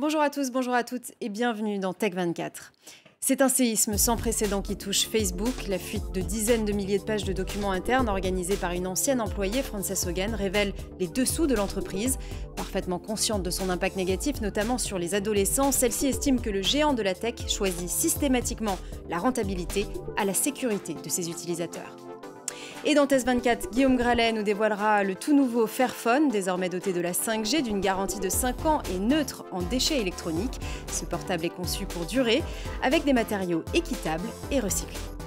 Bonjour à tous, bonjour à toutes et bienvenue dans Tech24. C'est un séisme sans précédent qui touche Facebook. La fuite de dizaines de milliers de pages de documents internes organisés par une ancienne employée, Frances Hogan, révèle les dessous de l'entreprise. Parfaitement consciente de son impact négatif, notamment sur les adolescents, celle-ci estime que le géant de la tech choisit systématiquement la rentabilité à la sécurité de ses utilisateurs. Et dans Test 24, Guillaume Gralet nous dévoilera le tout nouveau Fairphone, désormais doté de la 5G, d'une garantie de 5 ans et neutre en déchets électroniques. Ce portable est conçu pour durer, avec des matériaux équitables et recyclés.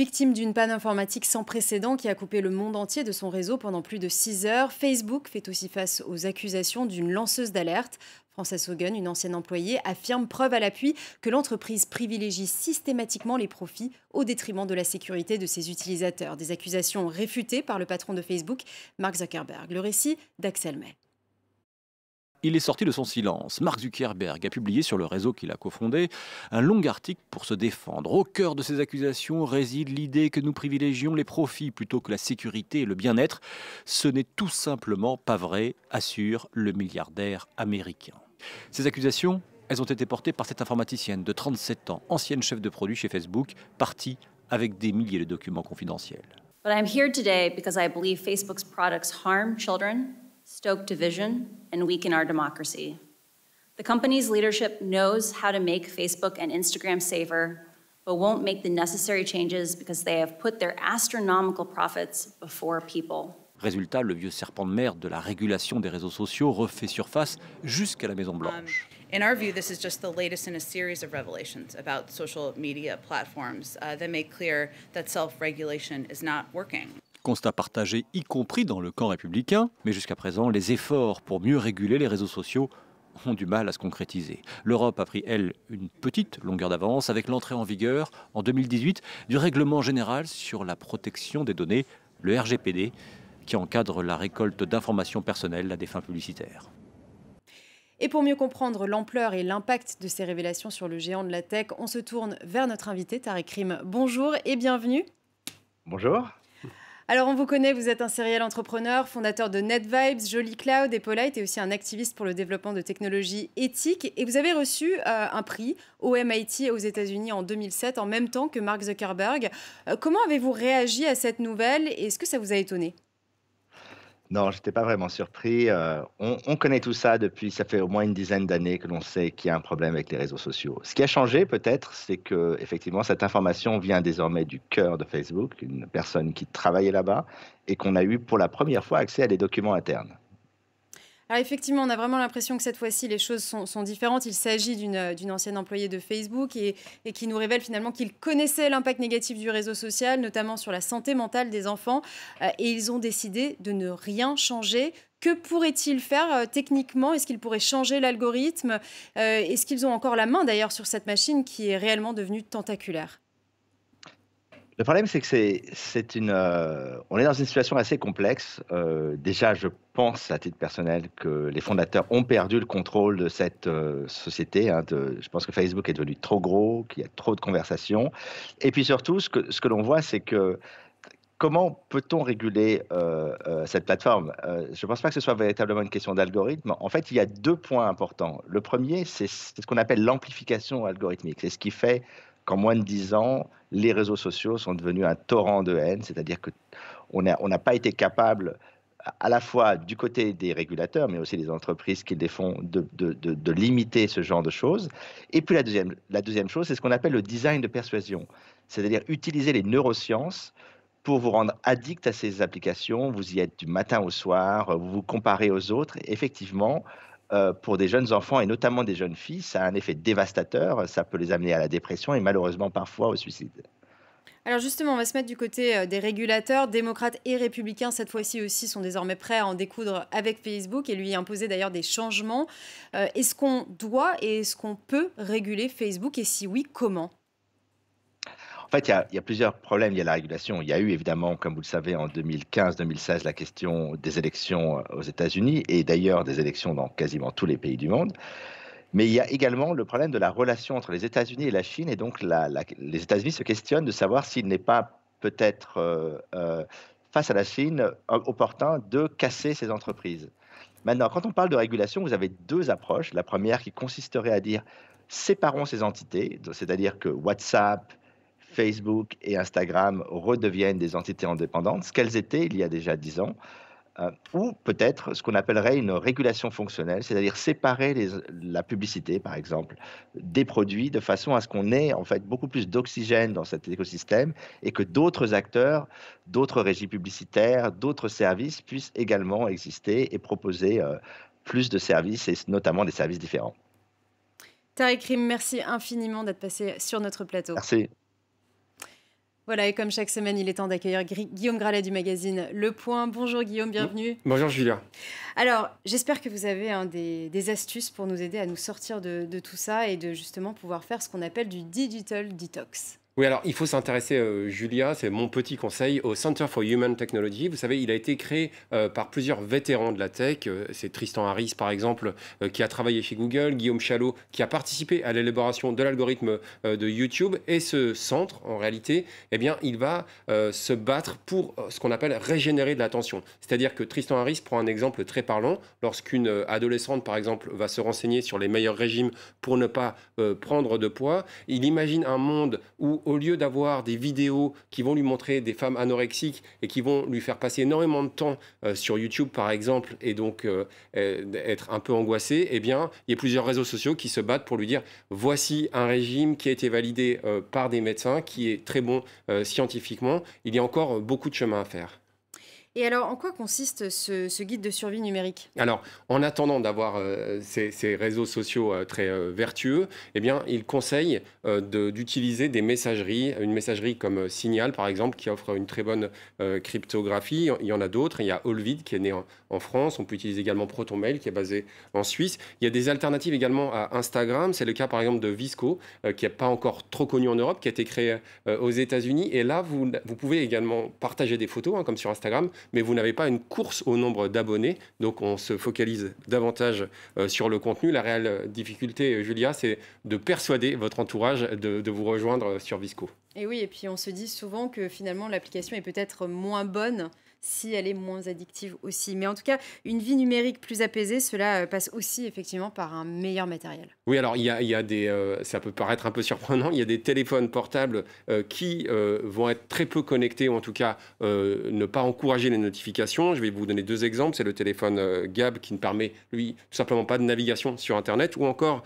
Victime d'une panne informatique sans précédent qui a coupé le monde entier de son réseau pendant plus de 6 heures, Facebook fait aussi face aux accusations d'une lanceuse d'alerte. Frances Hogan, une ancienne employée, affirme preuve à l'appui que l'entreprise privilégie systématiquement les profits au détriment de la sécurité de ses utilisateurs. Des accusations réfutées par le patron de Facebook, Mark Zuckerberg. Le récit d'Axel May. Il est sorti de son silence. Mark Zuckerberg a publié sur le réseau qu'il a cofondé un long article pour se défendre. Au cœur de ces accusations réside l'idée que nous privilégions les profits plutôt que la sécurité et le bien-être. Ce n'est tout simplement pas vrai, assure le milliardaire américain. Ces accusations, elles ont été portées par cette informaticienne de 37 ans, ancienne chef de produit chez Facebook, partie avec des milliers de documents confidentiels. But I'm here today because I believe Facebook's products harm children, stoke division, and weaken our democracy. The company's leadership knows how to make Facebook and Instagram safer, but won't make the necessary changes because they have put their astronomical profits before people. Résultat, le vieux serpent de mer de la régulation des réseaux sociaux refait surface jusqu'à la Maison Blanche. Um, in our view, this is just the latest in a series of revelations about social media platforms uh, that make clear that self-regulation is not working. Constat partagé, y compris dans le camp républicain, mais jusqu'à présent, les efforts pour mieux réguler les réseaux sociaux ont du mal à se concrétiser. L'Europe a pris, elle, une petite longueur d'avance avec l'entrée en vigueur en 2018 du règlement général sur la protection des données, le RGPD, qui encadre la récolte d'informations personnelles à des fins publicitaires. Et pour mieux comprendre l'ampleur et l'impact de ces révélations sur le géant de la tech, on se tourne vers notre invité, Tarek Rim. Bonjour et bienvenue. Bonjour. Alors, on vous connaît, vous êtes un serial entrepreneur, fondateur de NetVibes, Jolly Cloud et Polite, et aussi un activiste pour le développement de technologies éthiques. Et vous avez reçu euh, un prix au MIT aux États-Unis en 2007, en même temps que Mark Zuckerberg. Euh, comment avez-vous réagi à cette nouvelle et est-ce que ça vous a étonné? Non, je n'étais pas vraiment surpris. Euh, on, connaît tout ça depuis, ça fait au moins une dizaine d'années que l'on sait qu'il y a un problème avec les réseaux sociaux. Ce qui a changé peut-être, c'est que effectivement cette information vient désormais du cœur de Facebook, une personne qui travaillait là-bas, et qu'on a eu pour la première fois accès à des documents internes. Alors effectivement, on a vraiment l'impression que cette fois-ci, les choses sont, différentes. Il s'agit d'une ancienne employée de Facebook et, qui nous révèle finalement qu'ils connaissaient l'impact négatif du réseau social, notamment sur la santé mentale des enfants, euh, et ils ont décidé de ne rien changer. Que pourraient-ils faire euh, techniquement? Est-ce qu'ils pourraient changer l'algorithme? Euh, Est-ce qu'ils ont encore la main d'ailleurs sur cette machine qui est réellement devenue tentaculaire? Le problème, c'est que c'est une. Euh, on est dans une situation assez complexe. Euh, déjà, je pense à titre personnel que les fondateurs ont perdu le contrôle de cette euh, société. Hein, je pense que Facebook est devenu trop gros, qu'il y a trop de conversations. Et puis surtout, ce que, ce que l'on voit, c'est que comment peut-on réguler cette plateforme? Je ne pense pas que ce soit véritablement une question d'algorithme. En fait, il y a deux points importants. Le premier, c'est ce qu'on appelle l'amplification algorithmique. C'est ce qui fait qu'en moins de dix ans, les réseaux sociaux sont devenus un torrent de haine, c'est-à-dire qu'on n'a pas été capable à la fois du côté des régulateurs, mais aussi des entreprises qui les font, de, de, limiter ce genre de choses. Et puis la deuxième, la deuxième chose, c'est ce qu'on appelle le design de persuasion, c'est-à-dire utiliser les neurosciences pour vous rendre addict à ces applications. Vous y êtes du matin au soir, vous vous comparez aux autres. effectivement, euh, pour des jeunes enfants et notamment des jeunes filles, ça a un effet dévastateur. Ça peut les amener à la dépression et malheureusement parfois au suicide. Alors justement, on va se mettre du côté euh, des régulateurs. Démocrates et républicains, cette fois-ci aussi, sont désormais prêts à en découdre avec Facebook et lui imposer d'ailleurs des changements. Euh, est-ce qu'on doit et est-ce qu'on peut réguler Facebook et si oui, comment? en fait, il y, a, plusieurs problèmes. Il y a la régulation. Il y a eu évidemment, comme vous le savez, en 2015-2016, la question des élections euh, aux États-Unis et d'ailleurs des élections dans quasiment tous les pays du monde. Mais il y a également le problème de la relation entre les États-Unis et la Chine. Et donc, les États-Unis se questionnent de savoir s'il n'est pas peut-être, euh, euh, face à la Chine, opportun de casser ces entreprises. Maintenant, quand on parle de régulation, vous avez deux approches. La première qui consisterait à dire séparons ces entités, c'est-à-dire que WhatsApp, Facebook et Instagram redeviennent des entités indépendantes, ce qu'elles étaient il y a déjà dix ans, euh, ou peut-être ce qu'on appellerait une régulation fonctionnelle, c'est-à-dire séparer les, la publicité, par exemple, des produits de façon à ce qu'on ait en fait beaucoup plus d'oxygène dans cet écosystème et que d'autres acteurs, d'autres régies publicitaires, d'autres services puissent également exister et proposer euh, plus de services et notamment des services différents. Tariq Rim, merci infiniment d'être passé sur notre plateau. Merci. Voilà, et comme chaque semaine, il est temps d'accueillir Guillaume Gralet du magazine Le Point. Bonjour Guillaume, bienvenue. Bonjour Julia. Alors, j'espère que vous avez hein, des, astuces pour nous aider à nous sortir de, de tout ça et de justement pouvoir faire ce qu'on appelle du digital detox. Oui, alors il faut s'intéresser, euh, Julia, c'est mon petit conseil, au Center for Human Technology. Vous savez, il a été créé euh, par plusieurs vétérans de la tech. Euh, c'est Tristan Harris, par exemple, qui a travaillé chez Google, Guillaume Chalot, qui a participé à l'élaboration de l'algorithme de YouTube. Et ce centre, en réalité, eh bien, il va se battre pour ce qu'on appelle régénérer de l'attention. C'est-à-dire que Tristan Harris prend un exemple très parlant. Lorsqu'une adolescente, par exemple, va se renseigner sur les meilleurs régimes pour ne pas prendre de poids, il imagine un monde où au lieu d'avoir des vidéos qui vont lui montrer des femmes anorexiques et qui vont lui faire passer énormément de temps euh, sur YouTube, par exemple, et donc euh, être un peu angoissé, eh bien, il y a plusieurs réseaux sociaux qui se battent pour lui dire voici un régime qui a été validé euh, par des médecins, qui est très bon scientifiquement. Il y a encore beaucoup de chemin à faire. Et alors, en quoi consiste ce, guide de survie numérique? Alors, en attendant d'avoir euh, ces, réseaux sociaux euh, très euh, vertueux, eh bien, il conseille d'utiliser des messageries, une messagerie comme Signal, par exemple, qui offre une très bonne cryptographie. Il y en a d'autres. Il y a Allvid, qui est né en, France. On peut utiliser également ProtonMail, qui est basé en Suisse. Il y a des alternatives également à Instagram. C'est le cas, par exemple, de Visco, qui n'est pas encore trop connu en Europe, qui a été créé aux États-Unis. Et là, vous, vous pouvez également partager des photos, hein, comme sur Instagram, mais vous n'avez pas une course au nombre d'abonnés. Donc on se focalise davantage euh, sur le contenu. La réelle difficulté, Julia, c'est de persuader votre entourage de, de vous rejoindre sur Visco. Et oui, et puis on se dit souvent que finalement l'application est peut-être moins bonne si elle est moins addictive aussi. Mais en tout cas, une vie numérique plus apaisée, cela euh, passe aussi effectivement par un meilleur matériel. Oui, alors il y a, y a des, euh, ça peut paraître un peu surprenant, il y a des téléphones portables euh, qui vont être très peu connectés, ou en tout cas ne pas encourager les notifications. Je vais vous donner deux exemples. C'est le téléphone Gab qui ne permet, lui, tout simplement pas de navigation sur Internet, ou encore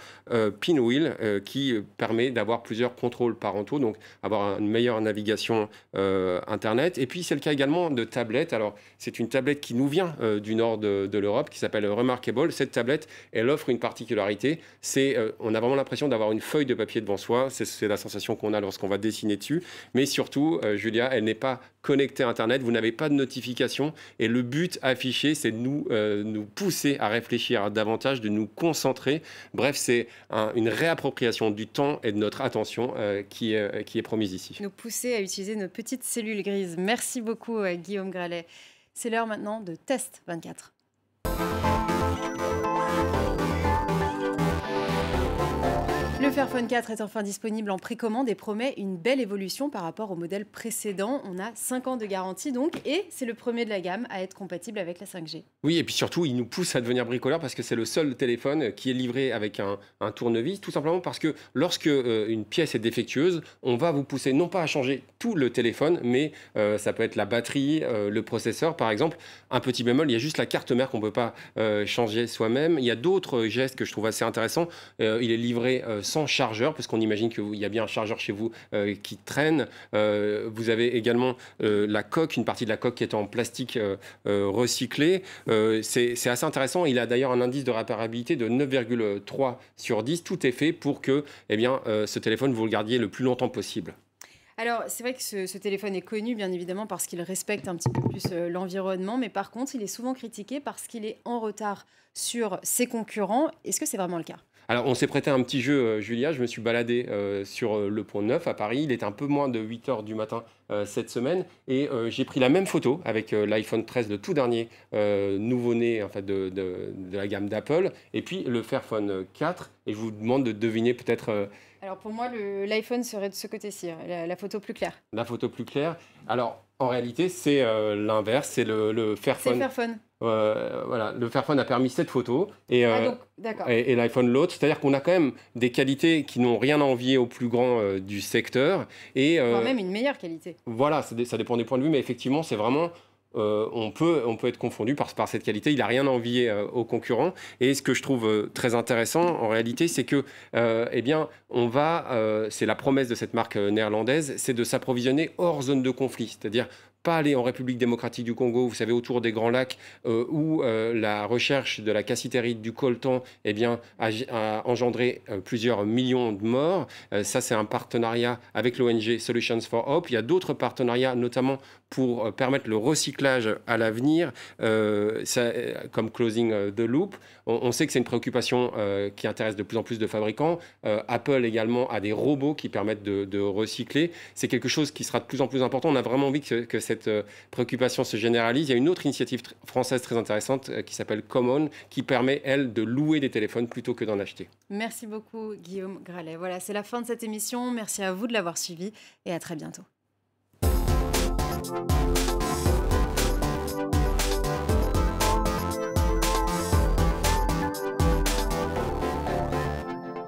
Pinwheel qui permet d'avoir plusieurs contrôles parentaux, donc avoir une meilleure navigation Internet. Et puis c'est le cas également de tablettes alors, c'est une tablette qui nous vient euh, du nord de, l'Europe, qui s'appelle Remarkable. Cette tablette, elle offre une particularité. C'est, euh, on a vraiment l'impression d'avoir une feuille de papier devant soi. C'est la sensation qu'on a lorsqu'on va dessiner dessus. Mais surtout, euh, Julia, elle n'est pas connectée à Internet. Vous n'avez pas de notification. Et le but affiché, c'est de nous, pousser à réfléchir davantage, de nous concentrer. Bref, c'est une réappropriation du temps et de notre attention qui, qui est promise ici. Nous pousser à utiliser nos petites cellules grises. Merci beaucoup, Guillaume Gralet. C'est l'heure maintenant de Test 24. Fairphone 4 est enfin disponible en précommande et promet une belle évolution par rapport au modèle précédent. On a 5 ans de garantie donc et c'est le premier de la gamme à être compatible avec la 5G. Oui, et puis surtout, il nous pousse à devenir bricoleur parce que c'est le seul téléphone qui est livré avec un, tournevis, tout simplement parce que lorsque euh, une pièce est défectueuse, on va vous pousser non pas à changer tout le téléphone, mais euh, ça peut être la batterie, euh, le processeur par exemple. Un petit bémol, il y a juste la carte mère qu'on ne peut pas changer soi-même. Il y a d'autres gestes que je trouve assez intéressants. il est livré sans chargeur, parce qu'on imagine qu'il y a bien un chargeur chez vous euh, qui traîne. Euh, vous avez également euh, la coque, une partie de la coque qui est en plastique recyclé. C'est assez intéressant. Il a d'ailleurs un indice de réparabilité de 9,3 sur 10. Tout est fait pour que eh ce téléphone, vous le gardiez le plus longtemps possible. Alors, c'est vrai que ce, téléphone est connu, bien évidemment, parce qu'il respecte un petit peu plus l'environnement, mais par contre, il est souvent critiqué parce qu'il est en retard sur ses concurrents. Est-ce que c'est vraiment le cas? Alors, on s'est prêté un petit jeu, euh, Julia. Je me suis baladé euh, sur euh, le pont Neuf à Paris. Il est un peu moins de 8 heures du matin cette semaine. Et j'ai pris la même photo avec l'iPhone 13, le tout dernier nouveau-né en fait, de, la gamme d'Apple, et puis le Fairphone 4. Et je vous demande de deviner peut-être. Alors, pour moi, l'iPhone serait de ce côté-ci, hein, la, photo plus claire. La photo plus claire. Alors, en réalité, c'est l'inverse. C'est le, le Fairphone. C'est Fairphone. voilà, le Fairphone a permis cette photo et, Ah, et, et l'iPhone l'autre. C'est-à-dire qu'on a quand même des qualités qui n'ont rien à envier au plus grand du secteur. Et, Voire même une meilleure qualité. Voilà, ça, ça dépend des points de vue, mais effectivement, c'est vraiment euh, on, peut, on peut être confondu par, par cette qualité. Il n'a rien à envier euh, aux concurrents. Et ce que je trouve euh, très intéressant, en réalité, c'est que, eh bien, on va, c'est la promesse de cette marque néerlandaise, c'est de s'approvisionner hors zone de conflit. C'est-à-dire pas aller en République démocratique du Congo, vous savez, autour des Grands Lacs, euh, où euh, la recherche de la cassitérite du coltan eh bien, a, engendré euh, plusieurs millions de morts. ça, c'est un partenariat avec l'ONG Solutions for Hope. Il y a d'autres partenariats, notamment pour permettre le recyclage à l'avenir, comme Closing the Loop. On, sait que c'est une préoccupation qui intéresse de plus en plus de fabricants. Apple également a des robots qui permettent de, recycler. C'est quelque chose qui sera de plus en plus important. On a vraiment envie que, que cette cette euh, préoccupation se généralise. Il y a une autre initiative française très intéressante euh, qui s'appelle Common, qui permet, elle, de louer des téléphones plutôt que d'en acheter. Merci beaucoup, Guillaume Gralet. Voilà, c'est la fin de cette émission. Merci à vous de l'avoir suivi et à très bientôt.